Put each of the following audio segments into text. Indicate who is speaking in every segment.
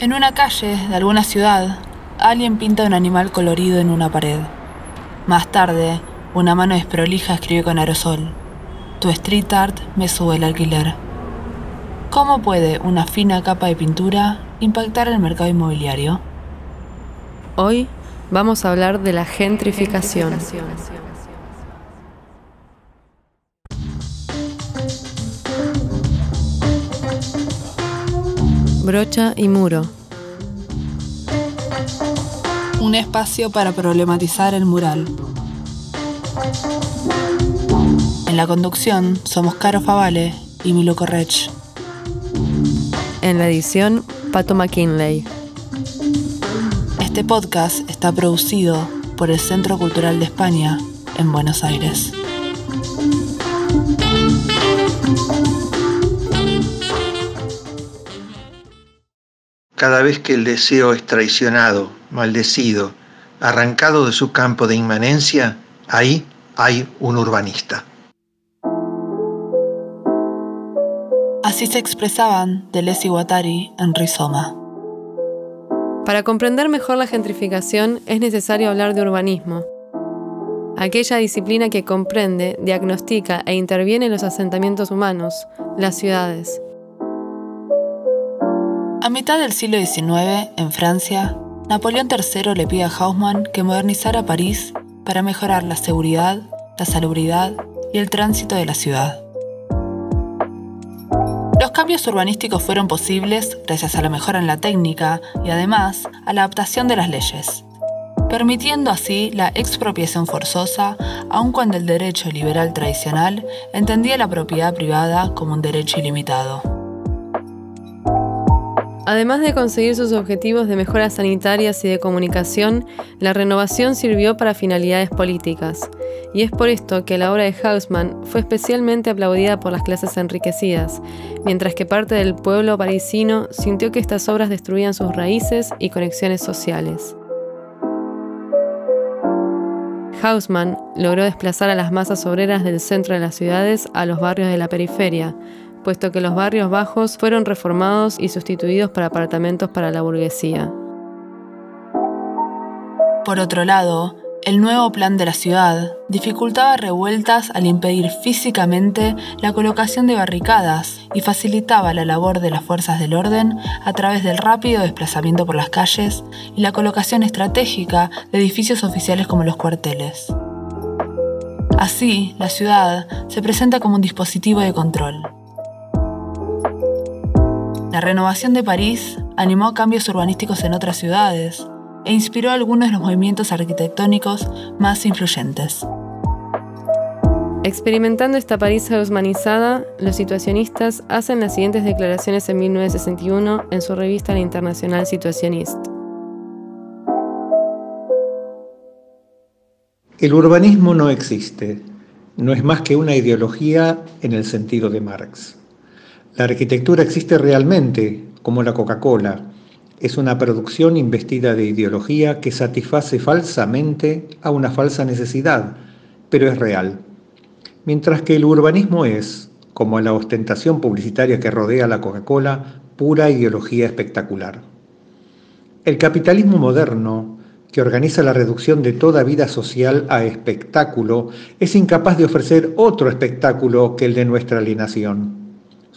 Speaker 1: En una calle de alguna ciudad, alguien pinta un animal colorido en una pared. Más tarde, una mano desprolija escribe con aerosol. Tu street art me sube el alquiler. ¿Cómo puede una fina capa de pintura impactar el mercado inmobiliario?
Speaker 2: Hoy vamos a hablar de la gentrificación. Brocha y muro.
Speaker 1: Un espacio para problematizar el mural. En la conducción somos Caro Favale y Milo Correch.
Speaker 2: En la edición, Pato McKinley.
Speaker 1: Este podcast está producido por el Centro Cultural de España en Buenos Aires.
Speaker 3: Cada vez que el deseo es traicionado, maldecido, arrancado de su campo de inmanencia, ahí hay un urbanista.
Speaker 1: Así se expresaban Deleuze y Guattari en Rizoma.
Speaker 2: Para comprender mejor la gentrificación es necesario hablar de urbanismo, aquella disciplina que comprende, diagnostica e interviene en los asentamientos humanos, las ciudades.
Speaker 1: A mitad del siglo XIX, en Francia, Napoleón III le pide a Haussmann que modernizara París para mejorar la seguridad, la salubridad y el tránsito de la ciudad. Los cambios urbanísticos fueron posibles gracias a la mejora en la técnica y además a la adaptación de las leyes, permitiendo así la expropiación forzosa, aun cuando el derecho liberal tradicional entendía la propiedad privada como un derecho ilimitado.
Speaker 2: Además de conseguir sus objetivos de mejoras sanitarias y de comunicación, la renovación sirvió para finalidades políticas, y es por esto que la obra de Haussmann fue especialmente aplaudida por las clases enriquecidas, mientras que parte del pueblo parisino sintió que estas obras destruían sus raíces y conexiones sociales. Haussmann logró desplazar a las masas obreras del centro de las ciudades a los barrios de la periferia, puesto que los barrios bajos fueron reformados y sustituidos por apartamentos para la burguesía.
Speaker 1: Por otro lado, el nuevo plan de la ciudad dificultaba revueltas al impedir físicamente la colocación de barricadas y facilitaba la labor de las fuerzas del orden a través del rápido desplazamiento por las calles y la colocación estratégica de edificios oficiales como los cuarteles. Así, la ciudad se presenta como un dispositivo de control. La renovación de París animó cambios urbanísticos en otras ciudades e inspiró algunos de los movimientos arquitectónicos más influyentes.
Speaker 2: Experimentando esta París haussmanizada, los situacionistas hacen las siguientes declaraciones en 1961 en su revista La Internacional Situacionist.
Speaker 3: El urbanismo no existe, no es más que una ideología en el sentido de Marx. La arquitectura existe realmente, como la Coca-Cola. Es una producción investida de ideología que satisface falsamente a una falsa necesidad, pero es real. Mientras que el urbanismo es, como la ostentación publicitaria que rodea la Coca-Cola, pura ideología espectacular. El capitalismo moderno, que organiza la reducción de toda vida social a espectáculo, es incapaz de ofrecer otro espectáculo que el de nuestra alienación.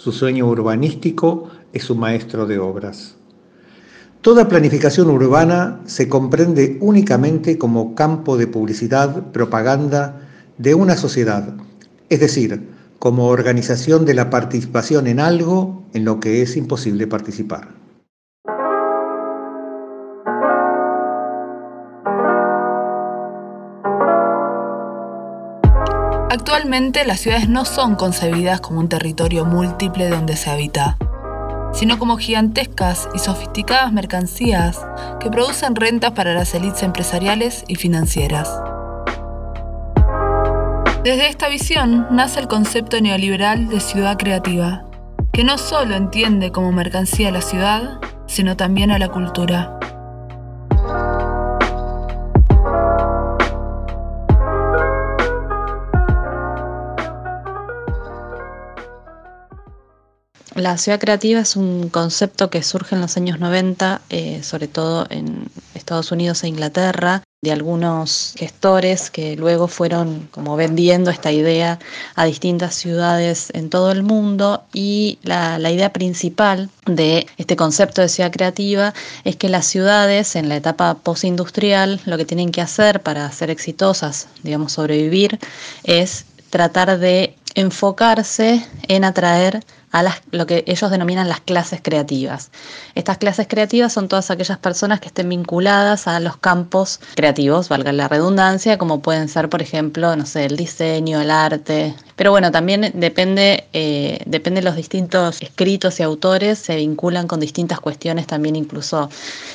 Speaker 3: Su sueño urbanístico es su maestro de obras. Toda planificación urbana se comprende únicamente como campo de publicidad, propaganda de una sociedad, es decir, como organización de la participación en algo en lo que es imposible participar.
Speaker 1: Actualmente las ciudades no son concebidas como un territorio múltiple donde se habita, sino como gigantescas y sofisticadas mercancías que producen rentas para las élites empresariales y financieras. Desde esta visión nace el concepto neoliberal de ciudad creativa, que no solo entiende como mercancía la ciudad, sino también a la cultura.
Speaker 4: La ciudad creativa es un concepto que surge en los años 90, eh, sobre todo en Estados Unidos e Inglaterra, de algunos gestores que luego fueron como vendiendo esta idea a distintas ciudades en todo el mundo. Y la, la, idea principal de este concepto de ciudad creativa es que las ciudades en la etapa postindustrial lo que tienen que hacer para ser exitosas, digamos, sobrevivir, es tratar de enfocarse en atraer a las, lo que ellos denominan las clases creativas. Estas clases creativas son todas aquellas personas que estén vinculadas a los campos creativos, valga la redundancia, como pueden ser, por ejemplo, no sé, el diseño, el arte. Pero bueno, también depende, eh, de los distintos escritos y autores, se vinculan con distintas cuestiones, también incluso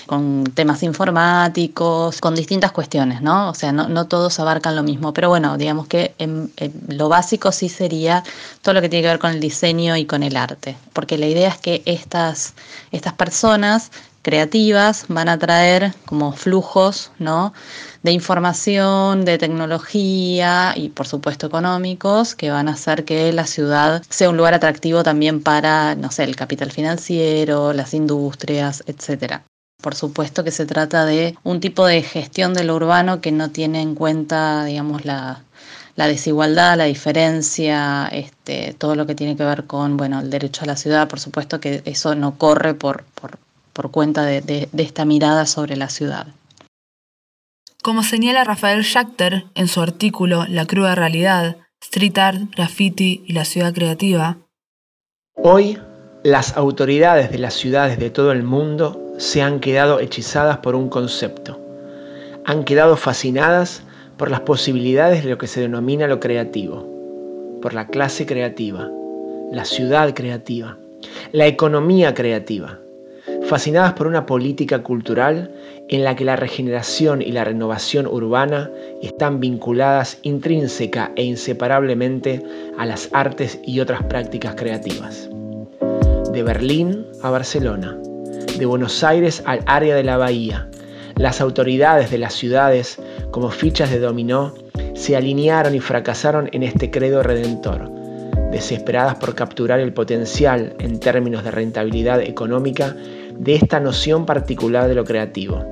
Speaker 4: con temas informáticos, con distintas cuestiones, ¿no? O sea, no, todos abarcan lo mismo. Pero bueno, digamos que lo básico sí sería todo lo que tiene que ver con el diseño y con el el arte, porque la idea es que estas, estas personas creativas van a traer como flujos ¿no? de información, de tecnología y por supuesto económicos que van a hacer que la ciudad sea un lugar atractivo también para, no sé, el capital financiero, las industrias, etcétera. Por supuesto que se trata de un tipo de gestión de lo urbano que no tiene en cuenta, digamos, la, la desigualdad, la diferencia, este, todo lo que tiene que ver con bueno, el derecho a la ciudad, por supuesto que eso no corre por, por, cuenta de, de esta mirada sobre la ciudad.
Speaker 1: Como señala Rafael Schachter en su artículo La cruda realidad, Street Art, Graffiti y la ciudad creativa,
Speaker 5: Hoy las autoridades de las ciudades de todo el mundo se han quedado hechizadas por un concepto. Han quedado fascinadas por las posibilidades de lo que se denomina lo creativo, por la clase creativa, la ciudad creativa, la economía creativa, fascinadas por una política cultural en la que la regeneración y la renovación urbana están vinculadas intrínseca e inseparablemente a las artes y otras prácticas creativas. De Berlín a Barcelona, de Buenos Aires al área de la Bahía, las autoridades de las ciudades como fichas de dominó, se alinearon y fracasaron en este credo redentor, desesperadas por capturar el potencial en términos de rentabilidad económica de esta noción particular de lo creativo,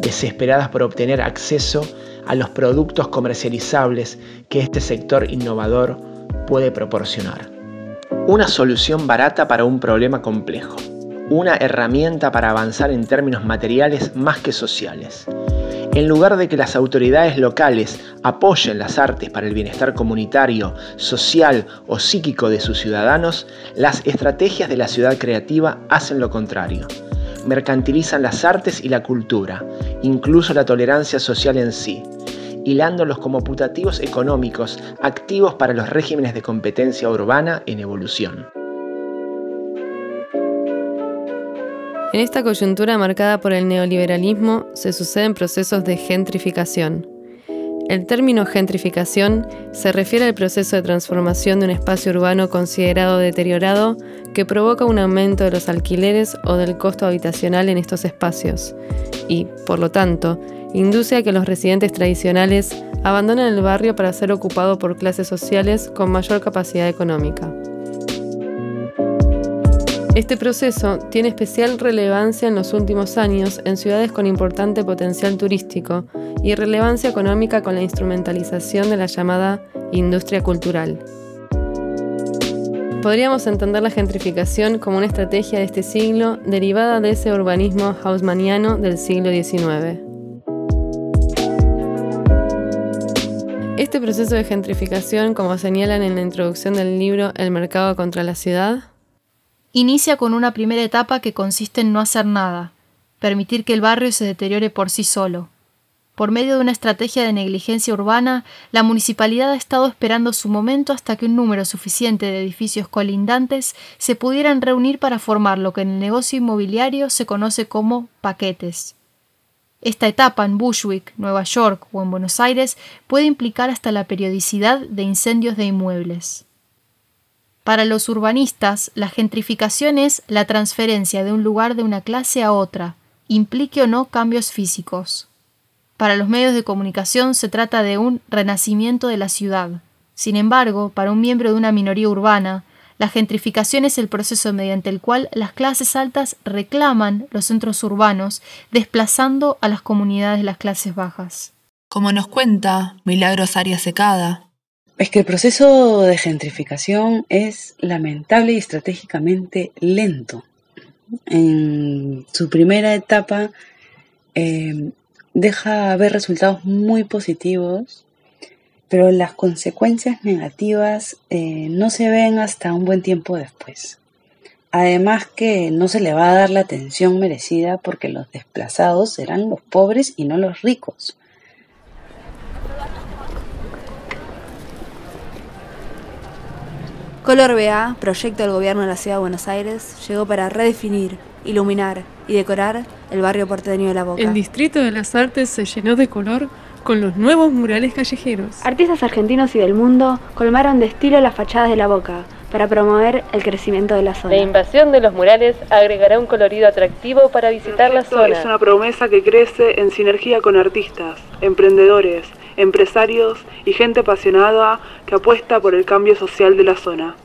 Speaker 5: desesperadas por obtener acceso a los productos comercializables que este sector innovador puede proporcionar. Una solución barata para un problema complejo, una herramienta para avanzar en términos materiales más que sociales en lugar de que las autoridades locales apoyen las artes para el bienestar comunitario, social o psíquico de sus ciudadanos, las estrategias de la ciudad creativa hacen lo contrario. Mercantilizan las artes y la cultura, incluso la tolerancia social en sí, hilándolos como putativos económicos activos para los regímenes de competencia urbana en evolución.
Speaker 2: En esta coyuntura marcada por el neoliberalismo se suceden procesos de gentrificación. El término gentrificación se refiere al proceso de transformación de un espacio urbano considerado deteriorado que provoca un aumento de los alquileres o del costo habitacional en estos espacios y, por lo tanto, induce a que los residentes tradicionales abandonen el barrio para ser ocupado por clases sociales con mayor capacidad económica. Este proceso tiene especial relevancia en los últimos años en ciudades con importante potencial turístico y relevancia económica con la instrumentalización de la llamada industria cultural. Podríamos entender la gentrificación como una estrategia de este siglo derivada de ese urbanismo hausmanniano del siglo XIX. Este proceso de gentrificación, como señalan en la introducción del libro El mercado contra la ciudad,
Speaker 6: inicia con una primera etapa que consiste en no hacer nada, permitir que el barrio se deteriore por sí solo. Por medio de una estrategia de negligencia urbana, la municipalidad ha estado esperando su momento hasta que un número suficiente de edificios colindantes se pudieran reunir para formar lo que en el negocio inmobiliario se conoce como paquetes. Esta etapa en Bushwick, Nueva York o en Buenos Aires puede implicar hasta la periodicidad de incendios de inmuebles. Para los urbanistas, la gentrificación es la transferencia de un lugar de una clase a otra, implique o no cambios físicos. Para los medios de comunicación se trata de un renacimiento de la ciudad. Sin embargo, para un miembro de una minoría urbana, La gentrificación es el proceso mediante el cual las clases altas reclaman los centros urbanos, desplazando a las comunidades de las clases bajas.
Speaker 1: Como nos cuenta Milagros Arias Secada.
Speaker 7: Es que el proceso de gentrificación es lamentable y estratégicamente lento. En su primera etapa eh, deja ver resultados muy positivos pero las consecuencias negativas eh, no se ven hasta un buen tiempo después. Además que no se le va a dar la atención merecida porque los desplazados serán los pobres y no los ricos.
Speaker 8: Color BA, proyecto del gobierno de la Ciudad de Buenos Aires, llegó para redefinir, iluminar y decorar el barrio porteño de La Boca.
Speaker 2: El Distrito de las Artes se llenó de color con los nuevos murales callejeros.
Speaker 8: Artistas argentinos y del mundo colmaron de estilo las fachadas de la boca para promover el crecimiento de la zona.
Speaker 2: La invasión de los murales agregará un colorido atractivo para visitar la zona.
Speaker 9: Es una promesa que crece en sinergia con artistas, emprendedores, empresarios y gente apasionada que apuesta por el cambio social de la zona.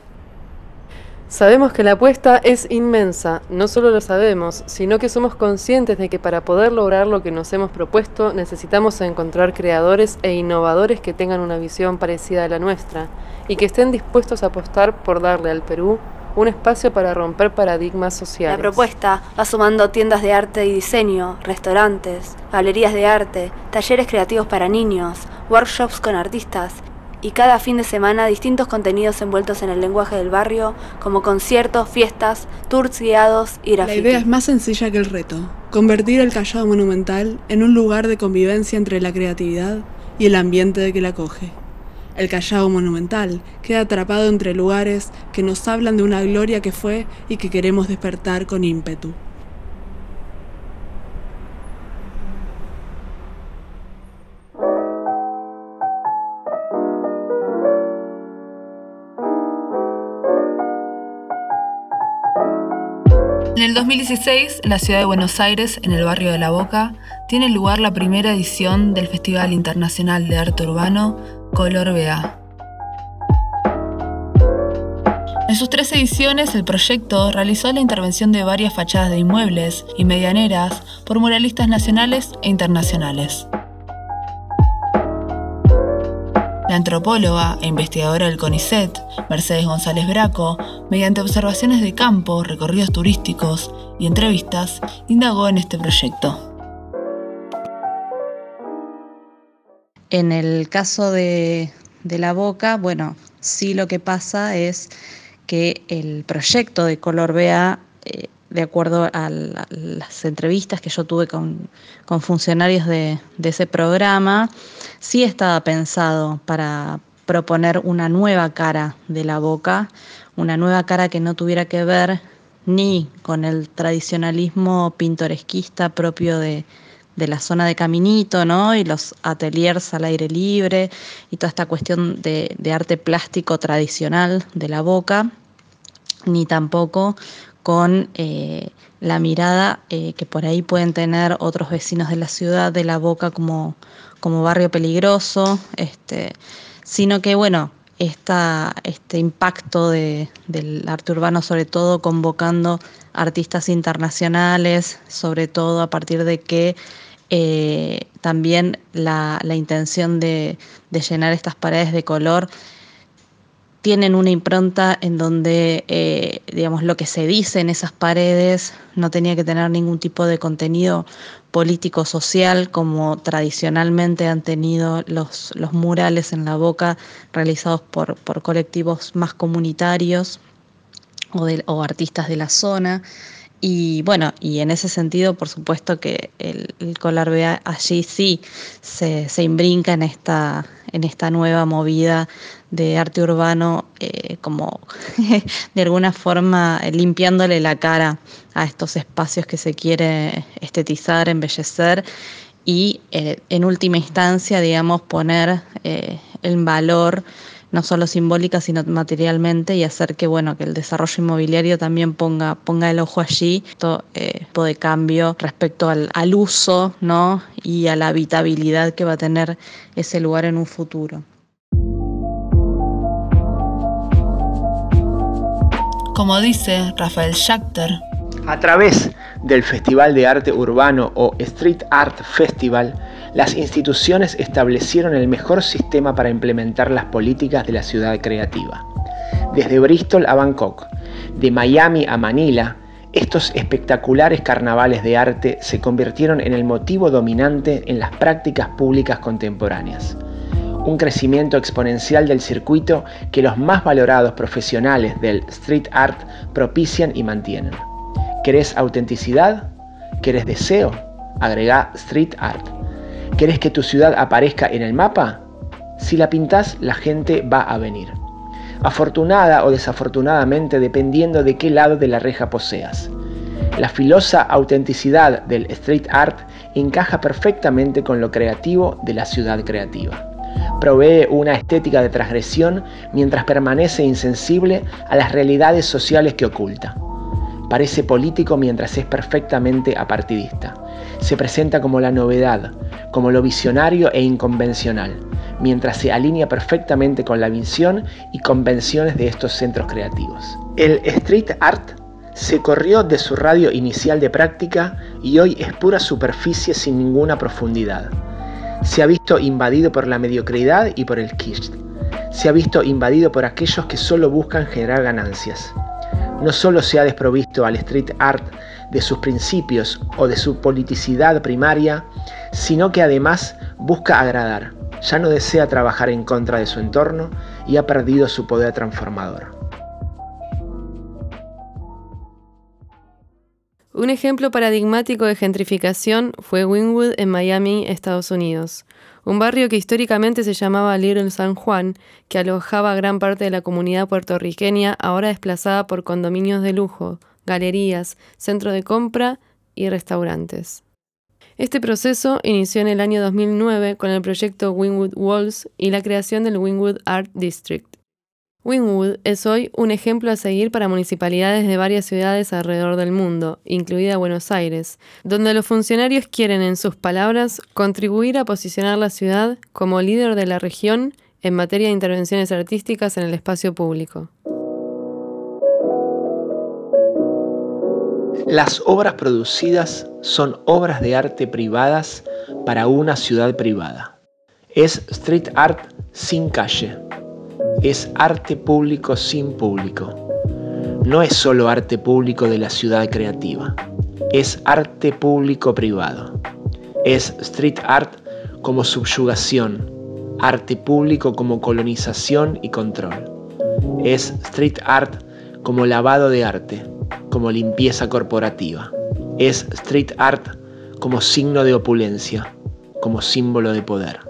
Speaker 2: Sabemos que la apuesta es inmensa, no solo lo sabemos, sino que somos conscientes de que para poder lograr lo que nos hemos propuesto necesitamos encontrar creadores e innovadores que tengan una visión parecida a la nuestra y que estén dispuestos a apostar por darle al Perú un espacio para romper paradigmas sociales.
Speaker 8: La propuesta va sumando tiendas de arte y diseño, restaurantes, galerías de arte, talleres creativos para niños, workshops con artistas y cada fin de semana distintos contenidos envueltos en el lenguaje del barrio, como conciertos, fiestas, tours guiados y graffiti.
Speaker 10: La idea es más sencilla que el reto, convertir el Callao Monumental en un lugar de convivencia entre la creatividad y el ambiente que la acoge. El Callao Monumental queda atrapado entre lugares que nos hablan de una gloria que fue y que queremos despertar con ímpetu.
Speaker 1: En el 2016, en la ciudad de Buenos Aires, en el barrio de La Boca, tiene lugar la primera edición del Festival Internacional de Arte Urbano Color BA. En sus tres ediciones, el proyecto realizó la intervención de varias fachadas de inmuebles y medianeras por muralistas nacionales e internacionales. La antropóloga e investigadora del CONICET, Mercedes González Braco, mediante observaciones de campo, recorridos turísticos y entrevistas, indagó en este proyecto.
Speaker 4: En el caso de, la boca, bueno, sí lo que pasa es que el proyecto de Color BA eh, de acuerdo a las entrevistas que yo tuve con, funcionarios de, ese programa, sí estaba pensado para proponer una nueva cara de la boca, una nueva cara que no tuviera que ver ni con el tradicionalismo pintoresquista propio de, la zona de Caminito, ¿no? Y los ateliers al aire libre y toda esta cuestión de, de arte plástico tradicional de la boca, ni tampoco con eh, la mirada eh, que por ahí pueden tener otros vecinos de la ciudad de La Boca como, como barrio peligroso, este, sino que bueno, este impacto de, del arte urbano, sobre todo convocando artistas internacionales, sobre todo a partir de que eh, también la, intención de, de llenar estas paredes de color tienen una impronta en donde, eh, digamos, lo que se dice en esas paredes no tenía que tener ningún tipo de contenido político social como tradicionalmente han tenido los, los murales en la boca realizados por, por colectivos más comunitarios o, de, o artistas de la zona. Y bueno, y en ese sentido, por supuesto que el, el Colar allí sí se, se imbrinca en esta, en esta nueva movida de arte urbano, eh, como de alguna forma limpiándole la cara a estos espacios que se quiere estetizar, embellecer y eh, en última instancia, digamos, poner eh, en valor no solo simbólica, sino materialmente, y hacer que, bueno, que el desarrollo inmobiliario también ponga, ponga el ojo allí, todo eh, tipo de cambio respecto al, al uso ¿no? y a la habitabilidad que va a tener ese lugar en un futuro.
Speaker 1: Como dice Rafael Schachter,
Speaker 5: a través del Festival de Arte Urbano o Street Art Festival, las instituciones establecieron el mejor sistema para implementar las políticas de la ciudad creativa. Desde Bristol a Bangkok, de Miami a Manila, estos espectaculares carnavales de arte se convirtieron en el motivo dominante en las prácticas públicas contemporáneas. Un crecimiento exponencial del circuito que los más valorados profesionales del street art propician y mantienen. ¿Querés autenticidad? ¿Querés deseo? Agrega street art. ¿Querés que tu ciudad aparezca en el mapa? Si la pintás, la gente va a venir afortunada o desafortunadamente dependiendo de qué lado de la reja poseas. La filosa autenticidad del street art encaja perfectamente con lo creativo de la ciudad creativa. Provee una estética de transgresión mientras permanece insensible a las realidades sociales que oculta. Parece político mientras es perfectamente apartidista. Se presenta como la novedad, como lo visionario e inconvencional, mientras se alinea perfectamente con la visión y convenciones de estos centros creativos. El street art se corrió de su radio inicial de práctica y hoy es pura superficie sin ninguna profundidad. Se ha visto invadido por la mediocridad y por el kitsch. Se ha visto invadido por aquellos que solo buscan generar ganancias. No solo se ha desprovisto al street art de sus principios o de su politicidad primaria, sino que además busca agradar, ya no desea trabajar en contra de su entorno y ha perdido su poder transformador.
Speaker 2: Un ejemplo paradigmático de gentrificación fue Wynwood en Miami, Estados Unidos, un barrio que históricamente se llamaba Little San Juan, que alojaba a gran parte de la comunidad puertorriqueña, ahora desplazada por condominios de lujo, galerías, centro de compra y restaurantes. Este proceso inició en el año 2009 con el proyecto Wynwood Walls y la creación del Wynwood Art District. Wynwood es hoy un ejemplo a seguir para municipalidades de varias ciudades alrededor del mundo, incluida Buenos Aires, donde los funcionarios quieren, en sus palabras, contribuir a posicionar la ciudad como líder de la región en materia de intervenciones artísticas en el espacio público.
Speaker 5: Las obras producidas son obras de arte privadas para una ciudad privada. Es street art sin calle. Es arte público sin público. No es solo arte público de la ciudad creativa. Es arte público privado. Es street art como subyugación, arte público como colonización y control. Es street art como lavado de arte, como limpieza corporativa. Es street art como signo de opulencia, como símbolo de poder.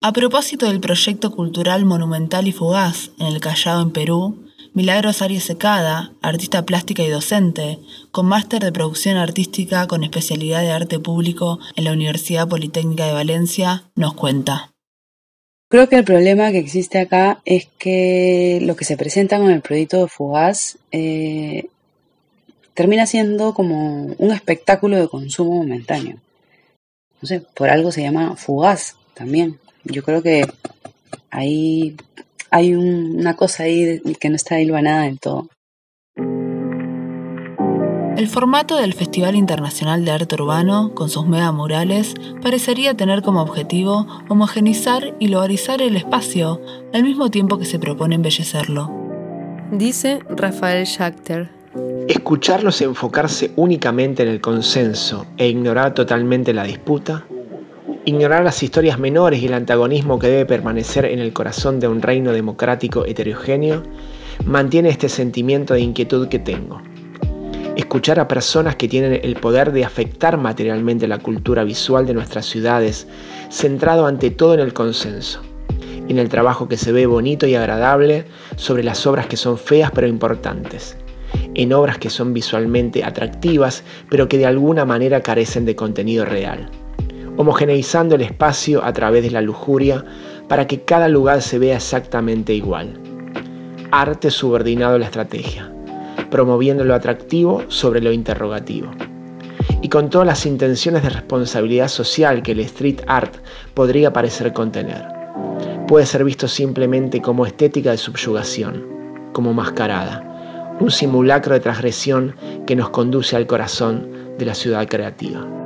Speaker 1: A propósito del proyecto cultural monumental y fugaz en el Callao en Perú, Milagros Arias Secada, artista plástica y docente, con máster de producción artística con especialidad de arte público en la Universidad Politécnica de Valencia, nos cuenta.
Speaker 7: Creo que el problema que existe acá es que lo que se presenta con el proyecto Fugaz eh, termina siendo como un espectáculo de consumo momentáneo. No sé, por algo se llama Fugaz también. Yo creo que ahí hay una cosa ahí que no está hilvanada del todo.
Speaker 1: El formato del Festival Internacional de Arte Urbano, con sus mega murales, parecería tener como objetivo homogenizar y localizar el espacio, al mismo tiempo que se propone embellecerlo.
Speaker 2: Dice Rafael Schachter.
Speaker 5: Escucharlos enfocarse únicamente en el consenso e ignorar totalmente la disputa, ignorar las historias menores y el antagonismo que debe permanecer en el corazón de un reino democrático heterogéneo, mantiene este sentimiento de inquietud que tengo. Escuchar a personas que tienen el poder de afectar materialmente la cultura visual de nuestras ciudades, centrado ante todo en el consenso, en el trabajo que se ve bonito y agradable sobre las obras que son feas pero importantes, en obras que son visualmente atractivas pero que de alguna manera carecen de contenido real, homogeneizando el espacio a través de la lujuria para que cada lugar se vea exactamente igual. Arte subordinado a la estrategia promoviendo lo atractivo sobre lo interrogativo. Y con todas las intenciones de responsabilidad social que el street art podría parecer contener. puede ser visto simplemente como estética de subyugación, como mascarada, un simulacro de transgresión que nos conduce al corazón de la ciudad creativa.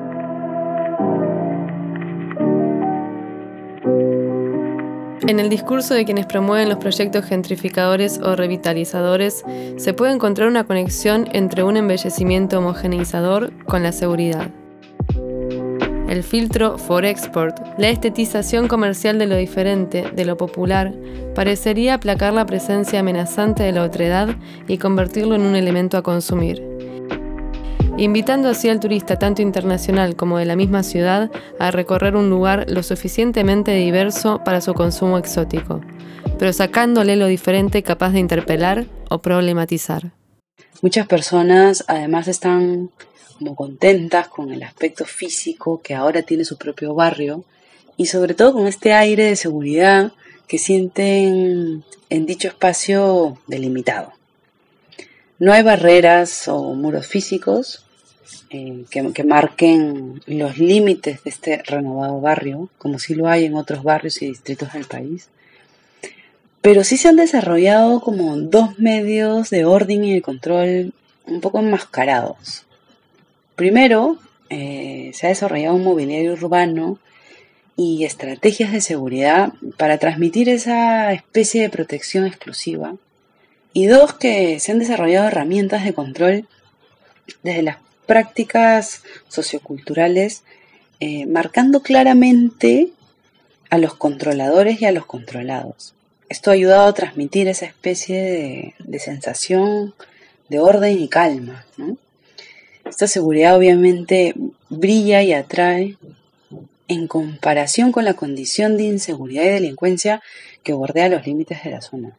Speaker 2: En el discurso de quienes promueven los proyectos gentrificadores o revitalizadores se puede encontrar una conexión entre un embellecimiento homogeneizador con la seguridad. El filtro for export, la estetización comercial de lo diferente, de lo popular, parecería aplacar la presencia amenazante de la otredad y convertirlo en un elemento a consumir invitando así al turista tanto internacional como de la misma ciudad a recorrer un lugar lo suficientemente diverso para su consumo exótico, pero sacándole lo diferente capaz de interpelar o problematizar.
Speaker 7: Muchas personas además están como contentas con el aspecto físico que ahora tiene su propio barrio y sobre todo con este aire de seguridad que sienten en dicho espacio delimitado. No hay barreras o muros físicos eh, que, marquen los límites de este renovado barrio, como sí lo hay en otros barrios y distritos del país. Pero sí se han desarrollado como dos medios de orden y de control un poco enmascarados. Primero, eh, se ha desarrollado un mobiliario urbano y estrategias de seguridad para transmitir esa especie de protección exclusiva y dos, que se han desarrollado herramientas de control desde las prácticas socioculturales, eh, marcando claramente a los controladores y a los controlados. Esto ha ayudado a transmitir esa especie de, sensación de orden y calma. Esta seguridad obviamente brilla y atrae en comparación con la condición de inseguridad y delincuencia que bordea los límites de la zona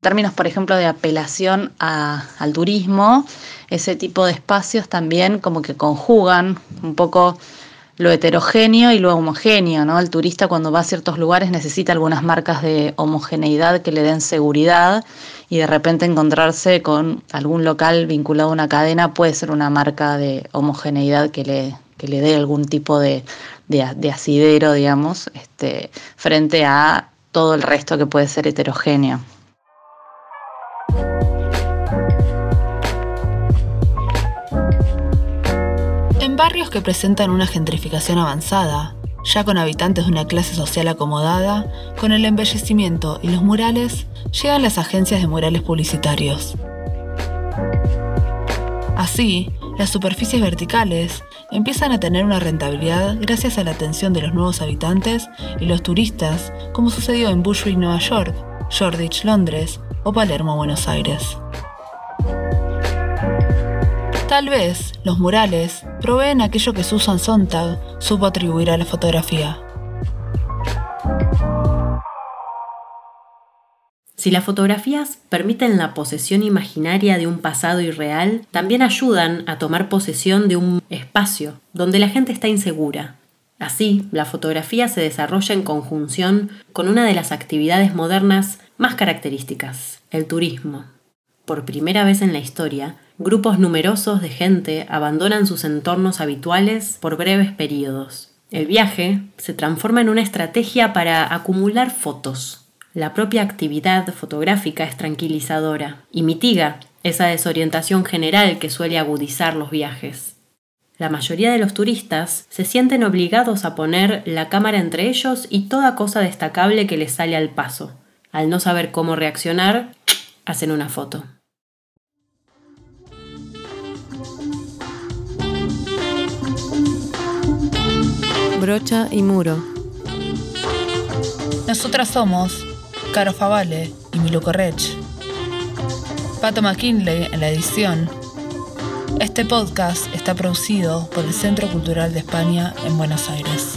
Speaker 4: términos, por ejemplo, de apelación al turismo, ese tipo de espacios también como que conjugan un poco lo heterogéneo y lo homogéneo, ¿no? El turista cuando va a ciertos lugares necesita algunas marcas de homogeneidad que le den seguridad y de repente encontrarse con algún local vinculado a una cadena puede ser una marca de homogeneidad que le, que le dé algún tipo de, de asidero, digamos, este, frente a todo el resto que puede ser heterogéneo.
Speaker 1: Barrios que presentan una gentrificación avanzada, ya con habitantes de una clase social acomodada, con el embellecimiento y los murales, llegan las agencias de murales publicitarios. Así, las superficies verticales empiezan a tener una rentabilidad gracias a la atención de los nuevos habitantes y los turistas, como sucedió en Bushwick, Nueva York, Shoreditch, Londres o Palermo, Buenos Aires. Tal vez los murales proveen aquello que Susan Sontag supo atribuir a la fotografía.
Speaker 11: Si las fotografías permiten la posesión imaginaria de un pasado irreal, también ayudan a tomar posesión de un espacio donde la gente está insegura. Así, la fotografía se desarrolla en conjunción con una de las actividades modernas más características, el turismo. Por primera vez en la historia, grupos numerosos de gente abandonan sus entornos habituales por breves periodos. El viaje se transforma en una estrategia para acumular fotos. La propia actividad fotográfica es tranquilizadora y mitiga esa desorientación general que suele agudizar los viajes. La mayoría de los turistas se sienten obligados a poner la cámara entre ellos y toda cosa destacable que les sale al paso. Al no saber cómo reaccionar, hacen una foto.
Speaker 1: Nosotras somos Caro Favale y Milu Correch. Pato McKinley en la edición. Este podcast está producido por el Centro Cultural de España en Buenos Aires.